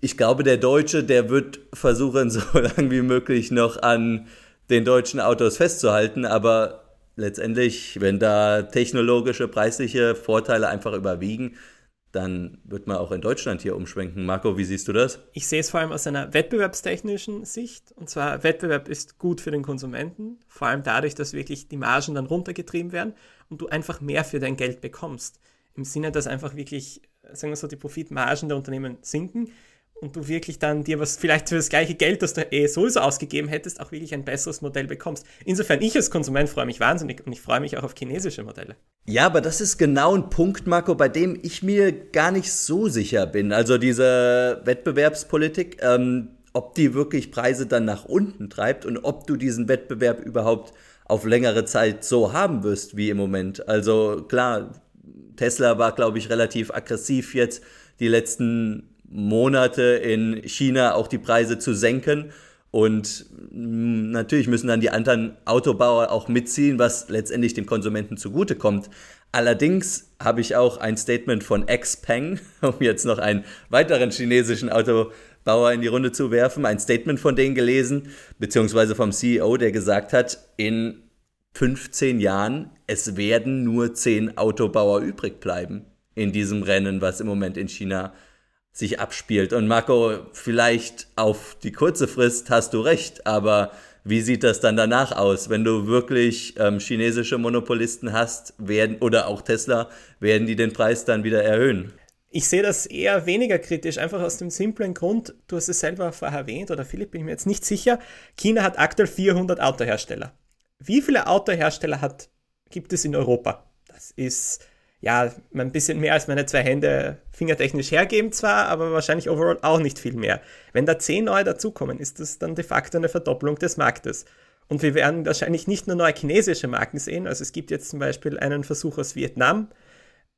ich glaube, der Deutsche, der wird versuchen, *laughs* so lange wie möglich noch an den deutschen Autos festzuhalten, aber letztendlich, wenn da technologische, preisliche Vorteile einfach überwiegen, dann wird man auch in Deutschland hier umschwenken. Marco, wie siehst du das? Ich sehe es vor allem aus einer wettbewerbstechnischen Sicht. Und zwar, Wettbewerb ist gut für den Konsumenten, vor allem dadurch, dass wirklich die Margen dann runtergetrieben werden und du einfach mehr für dein Geld bekommst. Im Sinne, dass einfach wirklich, sagen wir so, die Profitmargen der Unternehmen sinken und du wirklich dann dir was vielleicht für das gleiche Geld, das du eh sowieso ausgegeben hättest, auch wirklich ein besseres Modell bekommst. Insofern, ich als Konsument freue mich wahnsinnig und ich freue mich auch auf chinesische Modelle. Ja, aber das ist genau ein Punkt, Marco, bei dem ich mir gar nicht so sicher bin. Also diese Wettbewerbspolitik, ähm, ob die wirklich Preise dann nach unten treibt und ob du diesen Wettbewerb überhaupt auf längere Zeit so haben wirst wie im Moment. Also klar, Tesla war, glaube ich, relativ aggressiv jetzt die letzten Monate in China auch die Preise zu senken. Und mm, natürlich müssen dann die anderen Autobauer auch mitziehen, was letztendlich dem Konsumenten zugutekommt. Allerdings habe ich auch ein Statement von Xpeng, *laughs* um jetzt noch einen weiteren chinesischen Autobauer in die Runde zu werfen, ein Statement von denen gelesen, beziehungsweise vom CEO, der gesagt hat, in 15 Jahren, es werden nur 10 Autobauer übrig bleiben in diesem Rennen, was im Moment in China sich abspielt. Und Marco, vielleicht auf die kurze Frist hast du recht, aber wie sieht das dann danach aus? Wenn du wirklich ähm, chinesische Monopolisten hast, werden, oder auch Tesla, werden die den Preis dann wieder erhöhen? Ich sehe das eher weniger kritisch, einfach aus dem simplen Grund, du hast es selber vorher erwähnt, oder Philipp, bin ich mir jetzt nicht sicher, China hat aktuell 400 Autohersteller. Wie viele Autohersteller hat, gibt es in Europa? Das ist ja, ein bisschen mehr als meine zwei Hände fingertechnisch hergeben zwar, aber wahrscheinlich overall auch nicht viel mehr. Wenn da zehn neue dazukommen, ist das dann de facto eine Verdopplung des Marktes. Und wir werden wahrscheinlich nicht nur neue chinesische Marken sehen, also es gibt jetzt zum Beispiel einen Versuch aus Vietnam.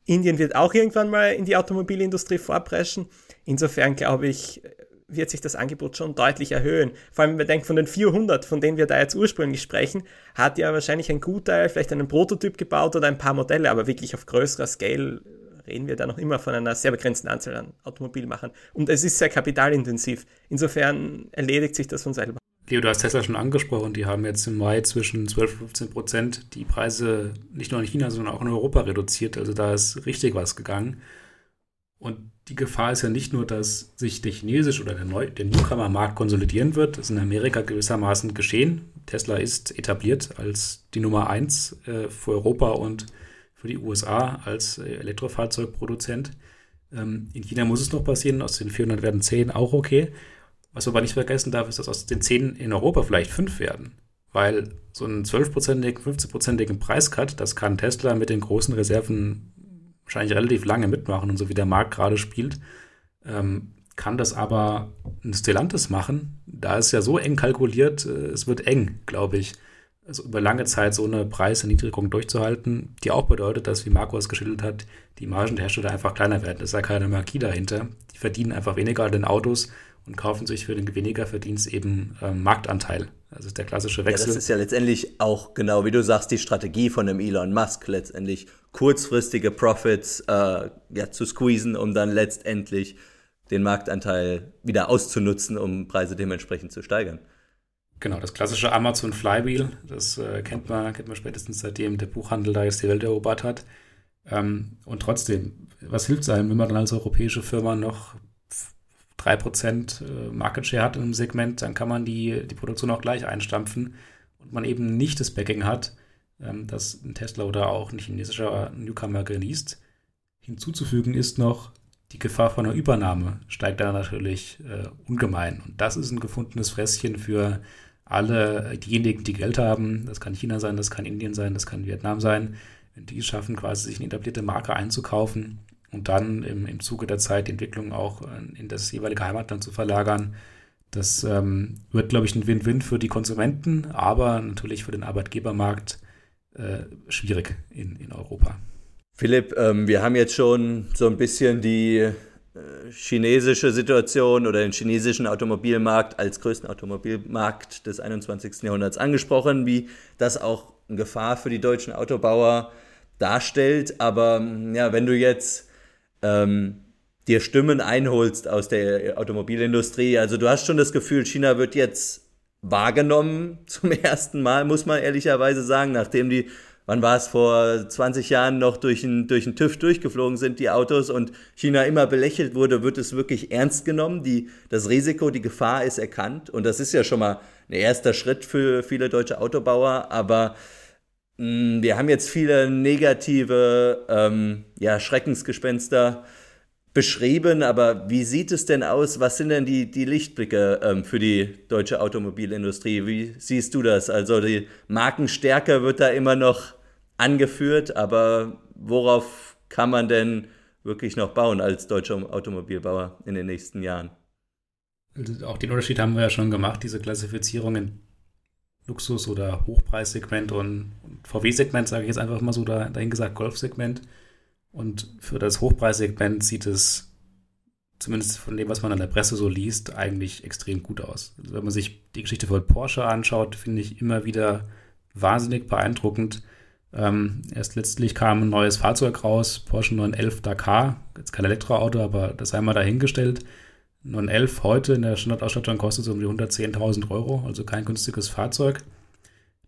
Indien wird auch irgendwann mal in die Automobilindustrie vorpreschen. Insofern glaube ich, wird sich das Angebot schon deutlich erhöhen. Vor allem, wenn wir denken, von den 400, von denen wir da jetzt ursprünglich sprechen, hat ja wahrscheinlich ein Gutteil vielleicht einen Prototyp gebaut oder ein paar Modelle, aber wirklich auf größerer Scale reden wir da noch immer von einer sehr begrenzten Anzahl an Automobilmachern. Und es ist sehr kapitalintensiv. Insofern erledigt sich das von selber. Leo, du hast Tesla schon angesprochen, die haben jetzt im Mai zwischen 12 und 15 Prozent die Preise nicht nur in China, sondern auch in Europa reduziert. Also da ist richtig was gegangen. Und die Gefahr ist ja nicht nur, dass sich der chinesische oder der, der Newcomer-Markt konsolidieren wird. Das ist in Amerika gewissermaßen geschehen. Tesla ist etabliert als die Nummer eins äh, für Europa und für die USA als äh, Elektrofahrzeugproduzent. Ähm, in China muss es noch passieren. Aus den 400 werden 10 auch okay. Was man aber nicht vergessen darf, ist, dass aus den 10 in Europa vielleicht 5 werden. Weil so einen 12-prozentigen, 15-prozentigen Preiscut, das kann Tesla mit den großen Reserven wahrscheinlich relativ lange mitmachen und so wie der Markt gerade spielt, ähm, kann das aber ein Stellantis machen. Da ist ja so eng kalkuliert, äh, es wird eng, glaube ich. Also über lange Zeit so eine Preiserniedrigung durchzuhalten, die auch bedeutet, dass, wie Marco es geschildert hat, die Margen der Hersteller einfach kleiner werden. Es ist ja keine Marquis dahinter. Die verdienen einfach weniger an den Autos und kaufen sich für den weniger Verdienst eben ähm, Marktanteil. Das ist der klassische Wechsel. Ja, das ist ja letztendlich auch genau, wie du sagst, die Strategie von dem Elon Musk letztendlich kurzfristige Profits äh, ja, zu squeezen, um dann letztendlich den Marktanteil wieder auszunutzen, um Preise dementsprechend zu steigern. Genau, das klassische Amazon Flywheel, das äh, kennt, man, kennt man spätestens seitdem der Buchhandel da jetzt die Welt erobert hat. Ähm, und trotzdem, was hilft es einem, wenn man dann als europäische Firma noch 3% äh, Market Share hat im Segment, dann kann man die, die Produktion auch gleich einstampfen und man eben nicht das Backing hat, ähm, das ein Tesla oder auch ein chinesischer Newcomer genießt. Hinzuzufügen ist noch, die Gefahr von einer Übernahme steigt da natürlich äh, ungemein. Und das ist ein gefundenes Fresschen für alle diejenigen, die Geld haben. Das kann China sein, das kann Indien sein, das kann Vietnam sein. Wenn die es schaffen, quasi sich eine etablierte Marke einzukaufen und dann im, im Zuge der Zeit die Entwicklung auch in das jeweilige Heimatland zu verlagern, das ähm, wird, glaube ich, ein Win-Win für die Konsumenten, aber natürlich für den Arbeitgebermarkt äh, schwierig in, in Europa. Philipp, ähm, wir haben jetzt schon so ein bisschen die äh, chinesische Situation oder den chinesischen Automobilmarkt als größten Automobilmarkt des 21. Jahrhunderts angesprochen, wie das auch eine Gefahr für die deutschen Autobauer darstellt. Aber ja, wenn du jetzt ähm, dir Stimmen einholst aus der Automobilindustrie, also du hast schon das Gefühl, China wird jetzt wahrgenommen *laughs* zum ersten Mal, muss man ehrlicherweise sagen, nachdem die wann war es vor 20 Jahren noch durch den durch TÜV durchgeflogen sind, die Autos und China immer belächelt wurde, wird es wirklich ernst genommen. Die, das Risiko, die Gefahr ist erkannt. Und das ist ja schon mal ein erster Schritt für viele deutsche Autobauer, aber wir haben jetzt viele negative ähm, ja, Schreckensgespenster beschrieben, aber wie sieht es denn aus? Was sind denn die, die Lichtblicke ähm, für die deutsche Automobilindustrie? Wie siehst du das? Also die Markenstärke wird da immer noch angeführt, aber worauf kann man denn wirklich noch bauen als deutscher Automobilbauer in den nächsten Jahren? Also auch den Unterschied haben wir ja schon gemacht, diese Klassifizierung in Luxus- oder Hochpreissegment und, und VW-Segment, sage ich jetzt einfach mal so dahin gesagt, Golfsegment. segment und für das Hochpreissegment sieht es, zumindest von dem, was man an der Presse so liest, eigentlich extrem gut aus. Also wenn man sich die Geschichte von Porsche anschaut, finde ich immer wieder wahnsinnig beeindruckend. Ähm, erst letztlich kam ein neues Fahrzeug raus, Porsche 911 Dakar, jetzt kein Elektroauto, aber das einmal dahingestellt. 911 heute in der Standardausstattung kostet so um die 110.000 Euro, also kein günstiges Fahrzeug.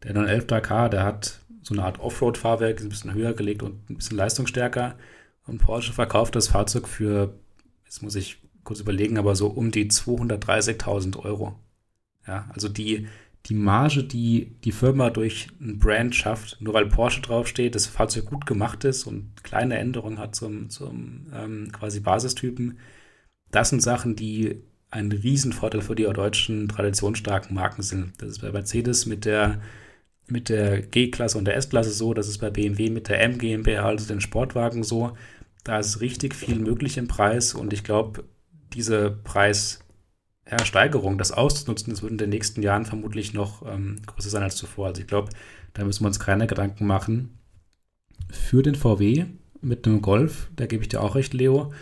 Der 911 Dakar, der hat so eine Art Offroad-Fahrwerk, ein bisschen höher gelegt und ein bisschen leistungsstärker. Und Porsche verkauft das Fahrzeug für, jetzt muss ich kurz überlegen, aber so um die 230.000 Euro. Ja, also die, die Marge, die die Firma durch ein Brand schafft, nur weil Porsche draufsteht, das Fahrzeug gut gemacht ist und kleine Änderungen hat zum, zum ähm, quasi Basistypen, das sind Sachen, die ein Riesenvorteil für die deutschen traditionsstarken Marken sind. Das ist bei Mercedes mit der mit der G-Klasse und der S-Klasse so, das ist bei BMW mit der M GmbH, also den Sportwagen so. Da ist richtig viel möglich im Preis und ich glaube, diese Preissteigerung, das auszunutzen, das wird in den nächsten Jahren vermutlich noch ähm, größer sein als zuvor. Also ich glaube, da müssen wir uns keine Gedanken machen. Für den VW mit einem Golf, da gebe ich dir auch recht, Leo,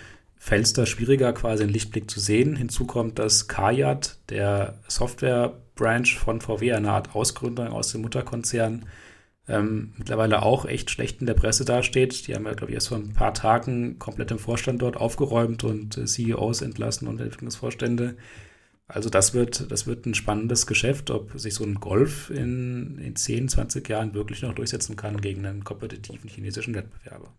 da schwieriger, quasi einen Lichtblick zu sehen. Hinzu kommt, dass Kajat, der Software Branch von VW, eine Art Ausgründung aus dem Mutterkonzern, ähm, mittlerweile auch echt schlecht in der Presse dasteht. Die haben ja, glaube ich, erst vor ein paar Tagen komplett im Vorstand dort aufgeräumt und äh, CEOs entlassen und Entwicklungsvorstände. Also das wird, das wird ein spannendes Geschäft, ob sich so ein Golf in, in 10, 20 Jahren wirklich noch durchsetzen kann gegen einen kompetitiven chinesischen Wettbewerber.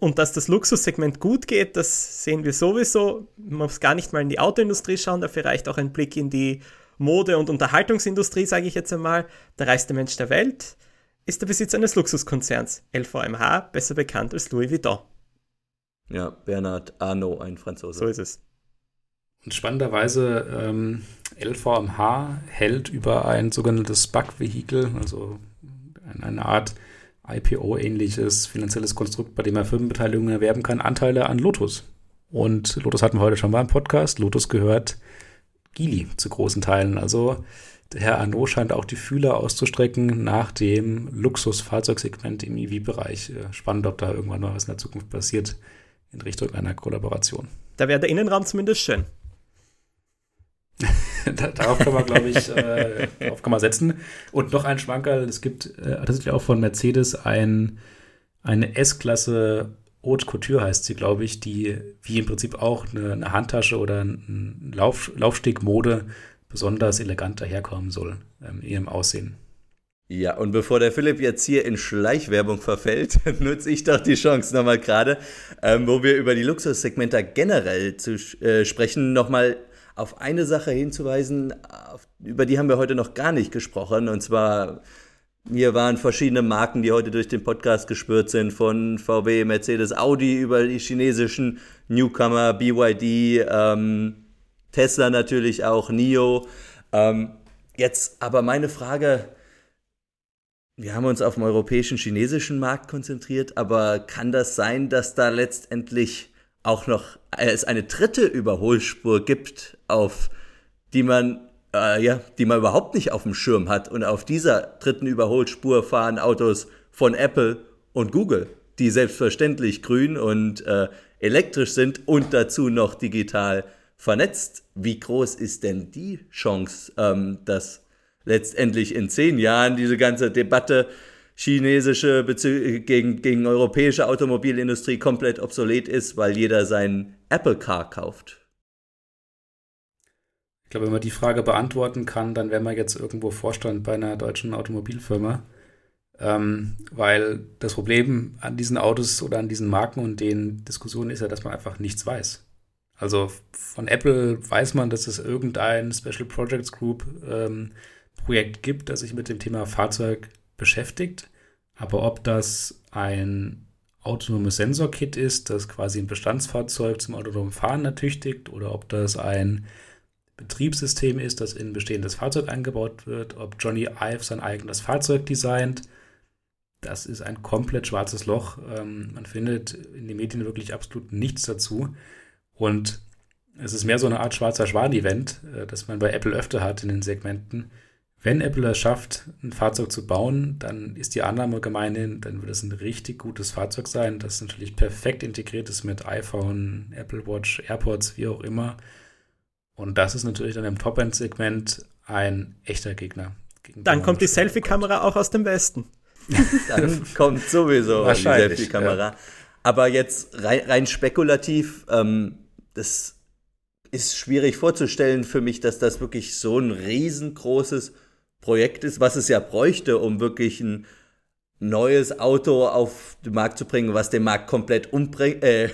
Und dass das Luxussegment gut geht, das sehen wir sowieso. Man muss gar nicht mal in die Autoindustrie schauen, dafür reicht auch ein Blick in die Mode- und Unterhaltungsindustrie, sage ich jetzt einmal, der reichste Mensch der Welt, ist der Besitzer eines Luxuskonzerns, LVMH, besser bekannt als Louis Vuitton. Ja, Bernard Arnault, ein Franzose. So ist es. Und spannenderweise, ähm, LVMH hält über ein sogenanntes SPAC-Vehikel, also eine Art IPO-ähnliches finanzielles Konstrukt, bei dem er Firmenbeteiligungen erwerben kann, Anteile an Lotus. Und Lotus hatten wir heute schon mal im Podcast. Lotus gehört Gili zu großen Teilen. Also der Herr Arnaud scheint auch die Fühler auszustrecken nach dem Luxusfahrzeugsegment im EV-Bereich. Äh, spannend, ob da irgendwann mal was in der Zukunft passiert in Richtung einer Kollaboration. Da wäre der Innenraum zumindest schön. *laughs* Darauf kann man, glaube ich, äh, kann man setzen. Und noch ein Schwankerl, es gibt äh, tatsächlich auch von Mercedes ein, eine S-Klasse Haute Couture heißt sie, glaube ich, die wie im Prinzip auch eine, eine Handtasche oder ein Lauf, Laufstegmode besonders elegant daherkommen soll ähm, in ihrem Aussehen. Ja, und bevor der Philipp jetzt hier in Schleichwerbung verfällt, *laughs* nutze ich doch die Chance nochmal gerade, ähm, wo wir über die Luxussegmenter generell zu äh, sprechen, nochmal auf eine Sache hinzuweisen, auf, über die haben wir heute noch gar nicht gesprochen. Und zwar, hier waren verschiedene Marken, die heute durch den Podcast gespürt sind, von VW, Mercedes, Audi über die chinesischen Newcomer, BYD, ähm, Tesla natürlich auch, NIO. Ähm, jetzt aber meine Frage, wir haben uns auf den europäischen, chinesischen Markt konzentriert, aber kann das sein, dass da letztendlich auch noch es eine dritte Überholspur gibt, auf die man äh, ja, die man überhaupt nicht auf dem Schirm hat und auf dieser dritten Überholspur fahren Autos von Apple und Google, die selbstverständlich grün und äh, elektrisch sind und dazu noch digital vernetzt. Wie groß ist denn die Chance, ähm, dass letztendlich in zehn Jahren diese ganze Debatte chinesische Bezü gegen, gegen europäische Automobilindustrie komplett obsolet ist, weil jeder seinen Apple Car kauft. Ich glaube, wenn man die Frage beantworten kann, dann wäre man jetzt irgendwo Vorstand bei einer deutschen Automobilfirma. Ähm, weil das Problem an diesen Autos oder an diesen Marken und den Diskussionen ist ja, dass man einfach nichts weiß. Also von Apple weiß man, dass es irgendein Special Projects Group ähm, Projekt gibt, das sich mit dem Thema Fahrzeug beschäftigt. Aber ob das ein autonomes Sensorkit ist, das quasi ein Bestandsfahrzeug zum autonomen Fahren ertüchtigt, oder ob das ein Betriebssystem ist, das in ein bestehendes Fahrzeug eingebaut wird, ob Johnny Ive sein eigenes Fahrzeug designt, das ist ein komplett schwarzes Loch. Ähm, man findet in den Medien wirklich absolut nichts dazu. Und es ist mehr so eine Art schwarzer Schwan-Event, äh, das man bei Apple öfter hat in den Segmenten wenn Apple es schafft, ein Fahrzeug zu bauen, dann ist die Annahme gemeinhin, dann wird es ein richtig gutes Fahrzeug sein, das natürlich perfekt integriert ist mit iPhone, Apple Watch, AirPods, wie auch immer. Und das ist natürlich dann im Top-End-Segment ein echter Gegner. Dann kommt die Selfie-Kamera auch aus dem Westen. *laughs* dann kommt sowieso die Selfie-Kamera. Ja. Aber jetzt rein, rein spekulativ, ähm, das ist schwierig vorzustellen für mich, dass das wirklich so ein riesengroßes Projekt ist, was es ja bräuchte, um wirklich ein neues Auto auf den Markt zu bringen, was den Markt komplett *laughs* äh,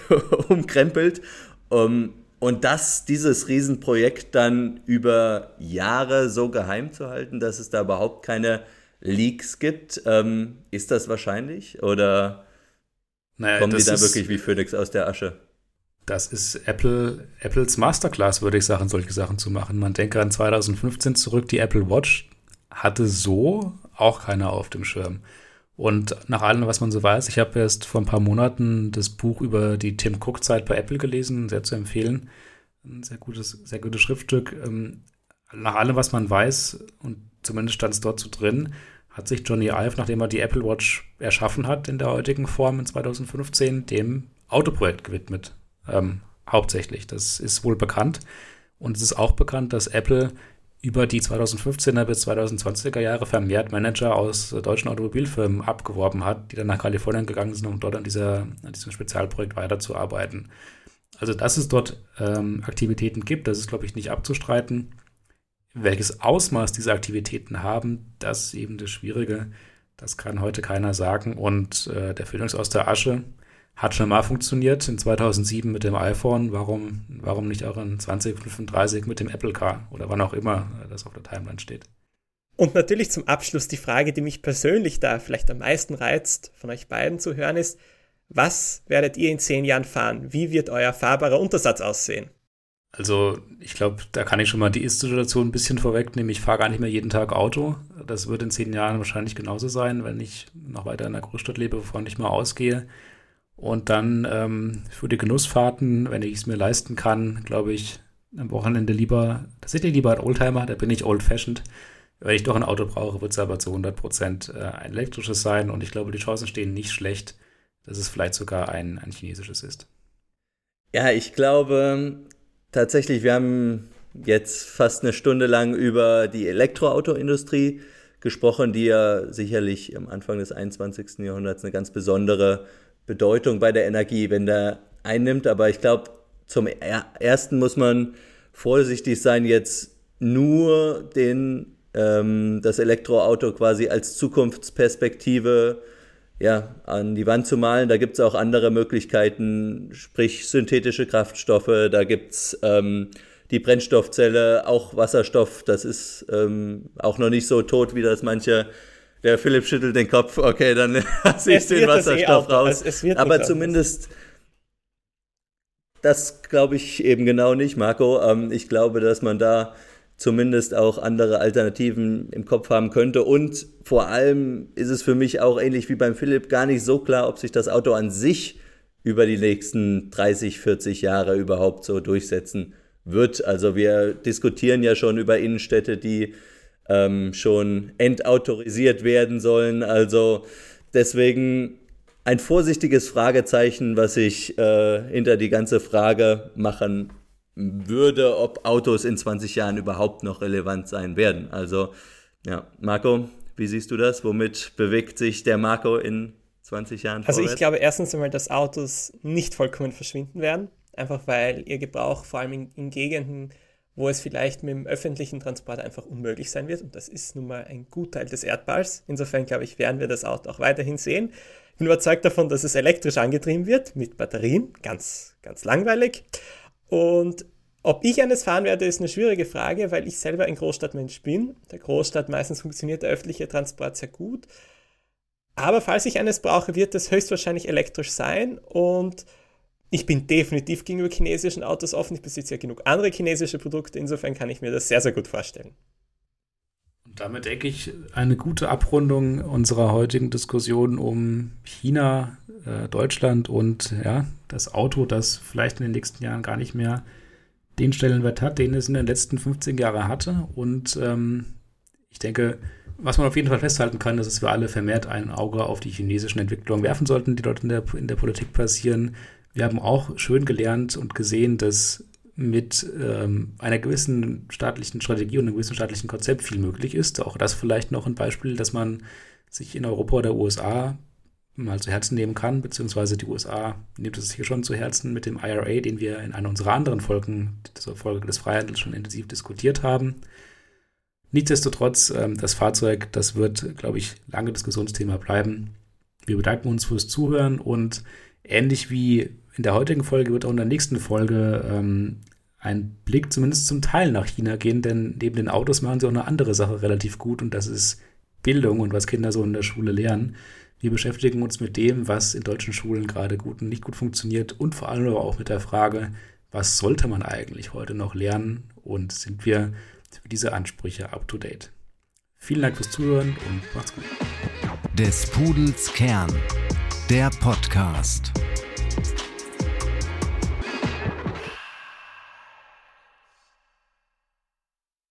umkrempelt. Um, und das, dieses Riesenprojekt dann über Jahre so geheim zu halten, dass es da überhaupt keine Leaks gibt, ähm, ist das wahrscheinlich? Oder naja, kommen die da wirklich wie Phoenix aus der Asche? Das ist Apple, Apples Masterclass, würde ich sagen, solche Sachen zu machen. Man denke an 2015 zurück, die Apple Watch hatte so auch keiner auf dem Schirm. Und nach allem, was man so weiß, ich habe erst vor ein paar Monaten das Buch über die Tim Cook-Zeit bei Apple gelesen, sehr zu empfehlen. Ein sehr gutes, sehr gutes Schriftstück. Ähm, nach allem, was man weiß, und zumindest stand es dort so drin, hat sich Johnny Ive, nachdem er die Apple Watch erschaffen hat in der heutigen Form in 2015, dem Autoprojekt gewidmet. Ähm, hauptsächlich. Das ist wohl bekannt. Und es ist auch bekannt, dass Apple über die 2015er bis 2020er Jahre vermehrt Manager aus deutschen Automobilfirmen abgeworben hat, die dann nach Kalifornien gegangen sind, um dort an, dieser, an diesem Spezialprojekt weiterzuarbeiten. Also, dass es dort ähm, Aktivitäten gibt, das ist, glaube ich, nicht abzustreiten. Welches Ausmaß diese Aktivitäten haben, das ist eben das Schwierige. Das kann heute keiner sagen. Und äh, der Phönix aus der Asche hat schon mal funktioniert in 2007 mit dem iPhone. Warum, warum nicht auch in 2035 mit dem Apple Car oder wann auch immer das auf der Timeline steht? Und natürlich zum Abschluss die Frage, die mich persönlich da vielleicht am meisten reizt, von euch beiden zu hören, ist, was werdet ihr in zehn Jahren fahren? Wie wird euer fahrbarer Untersatz aussehen? Also, ich glaube, da kann ich schon mal die Ist-Situation ein bisschen vorwegnehmen. Ich fahre gar nicht mehr jeden Tag Auto. Das wird in zehn Jahren wahrscheinlich genauso sein, wenn ich noch weiter in der Großstadt lebe, bevor ich mal ausgehe. Und dann ähm, für die Genussfahrten, wenn ich es mir leisten kann, glaube ich, am Wochenende lieber, tatsächlich lieber ein Oldtimer, da bin ich old-fashioned. Wenn ich doch ein Auto brauche, wird es aber zu 100 Prozent äh, ein elektrisches sein. Und ich glaube, die Chancen stehen nicht schlecht, dass es vielleicht sogar ein, ein chinesisches ist. Ja, ich glaube tatsächlich, wir haben jetzt fast eine Stunde lang über die Elektroautoindustrie gesprochen, die ja sicherlich am Anfang des 21. Jahrhunderts eine ganz besondere Bedeutung bei der Energie, wenn der einnimmt. Aber ich glaube, zum ersten muss man vorsichtig sein, jetzt nur den, ähm, das Elektroauto quasi als Zukunftsperspektive ja, an die Wand zu malen. Da gibt es auch andere Möglichkeiten, sprich synthetische Kraftstoffe, da gibt es ähm, die Brennstoffzelle, auch Wasserstoff, das ist ähm, auch noch nicht so tot, wie das manche. Der Philipp schüttelt den Kopf, okay, dann *laughs* lasse ich den Wasserstoff eh raus. Aber zumindest, das glaube ich eben genau nicht, Marco. Ähm, ich glaube, dass man da zumindest auch andere Alternativen im Kopf haben könnte. Und vor allem ist es für mich auch ähnlich wie beim Philipp gar nicht so klar, ob sich das Auto an sich über die nächsten 30, 40 Jahre überhaupt so durchsetzen wird. Also wir diskutieren ja schon über Innenstädte, die ähm, schon entautorisiert werden sollen. Also deswegen ein vorsichtiges Fragezeichen, was ich äh, hinter die ganze Frage machen würde, ob Autos in 20 Jahren überhaupt noch relevant sein werden. Also, ja, Marco, wie siehst du das? Womit bewegt sich der Marco in 20 Jahren? Also vorwärts? ich glaube erstens einmal, dass Autos nicht vollkommen verschwinden werden, einfach weil ihr Gebrauch vor allem in, in Gegenden, wo es vielleicht mit dem öffentlichen Transport einfach unmöglich sein wird. Und das ist nun mal ein Gutteil des Erdballs. Insofern glaube ich, werden wir das Auto auch weiterhin sehen. Ich bin überzeugt davon, dass es elektrisch angetrieben wird mit Batterien. Ganz, ganz langweilig. Und ob ich eines fahren werde, ist eine schwierige Frage, weil ich selber ein Großstadtmensch bin. Der Großstadt meistens funktioniert der öffentliche Transport sehr gut. Aber falls ich eines brauche, wird es höchstwahrscheinlich elektrisch sein und ich bin definitiv gegenüber chinesischen Autos offen. Ich besitze ja genug andere chinesische Produkte. Insofern kann ich mir das sehr, sehr gut vorstellen. Und damit denke ich eine gute Abrundung unserer heutigen Diskussion um China, äh, Deutschland und ja, das Auto, das vielleicht in den nächsten Jahren gar nicht mehr den Stellenwert hat, den es in den letzten 15 Jahren hatte. Und ähm, ich denke, was man auf jeden Fall festhalten kann, ist, dass wir alle vermehrt ein Auge auf die chinesischen Entwicklungen werfen sollten, die dort in der, in der Politik passieren. Wir haben auch schön gelernt und gesehen, dass mit ähm, einer gewissen staatlichen Strategie und einem gewissen staatlichen Konzept viel möglich ist. Auch das vielleicht noch ein Beispiel, dass man sich in Europa oder USA mal zu Herzen nehmen kann, beziehungsweise die USA nimmt es hier schon zu Herzen mit dem IRA, den wir in einer unserer anderen Folgen, dieser Folge des Freihandels, schon intensiv diskutiert haben. Nichtsdestotrotz, ähm, das Fahrzeug, das wird, glaube ich, lange Diskussionsthema bleiben. Wir bedanken uns fürs Zuhören und ähnlich wie in der heutigen Folge wird auch in der nächsten Folge ähm, ein Blick zumindest zum Teil nach China gehen, denn neben den Autos machen sie auch eine andere Sache relativ gut und das ist Bildung und was Kinder so in der Schule lernen. Wir beschäftigen uns mit dem, was in deutschen Schulen gerade gut und nicht gut funktioniert und vor allem aber auch mit der Frage, was sollte man eigentlich heute noch lernen und sind wir für diese Ansprüche up to date. Vielen Dank fürs Zuhören und macht's gut. Des Pudels Kern, der Podcast.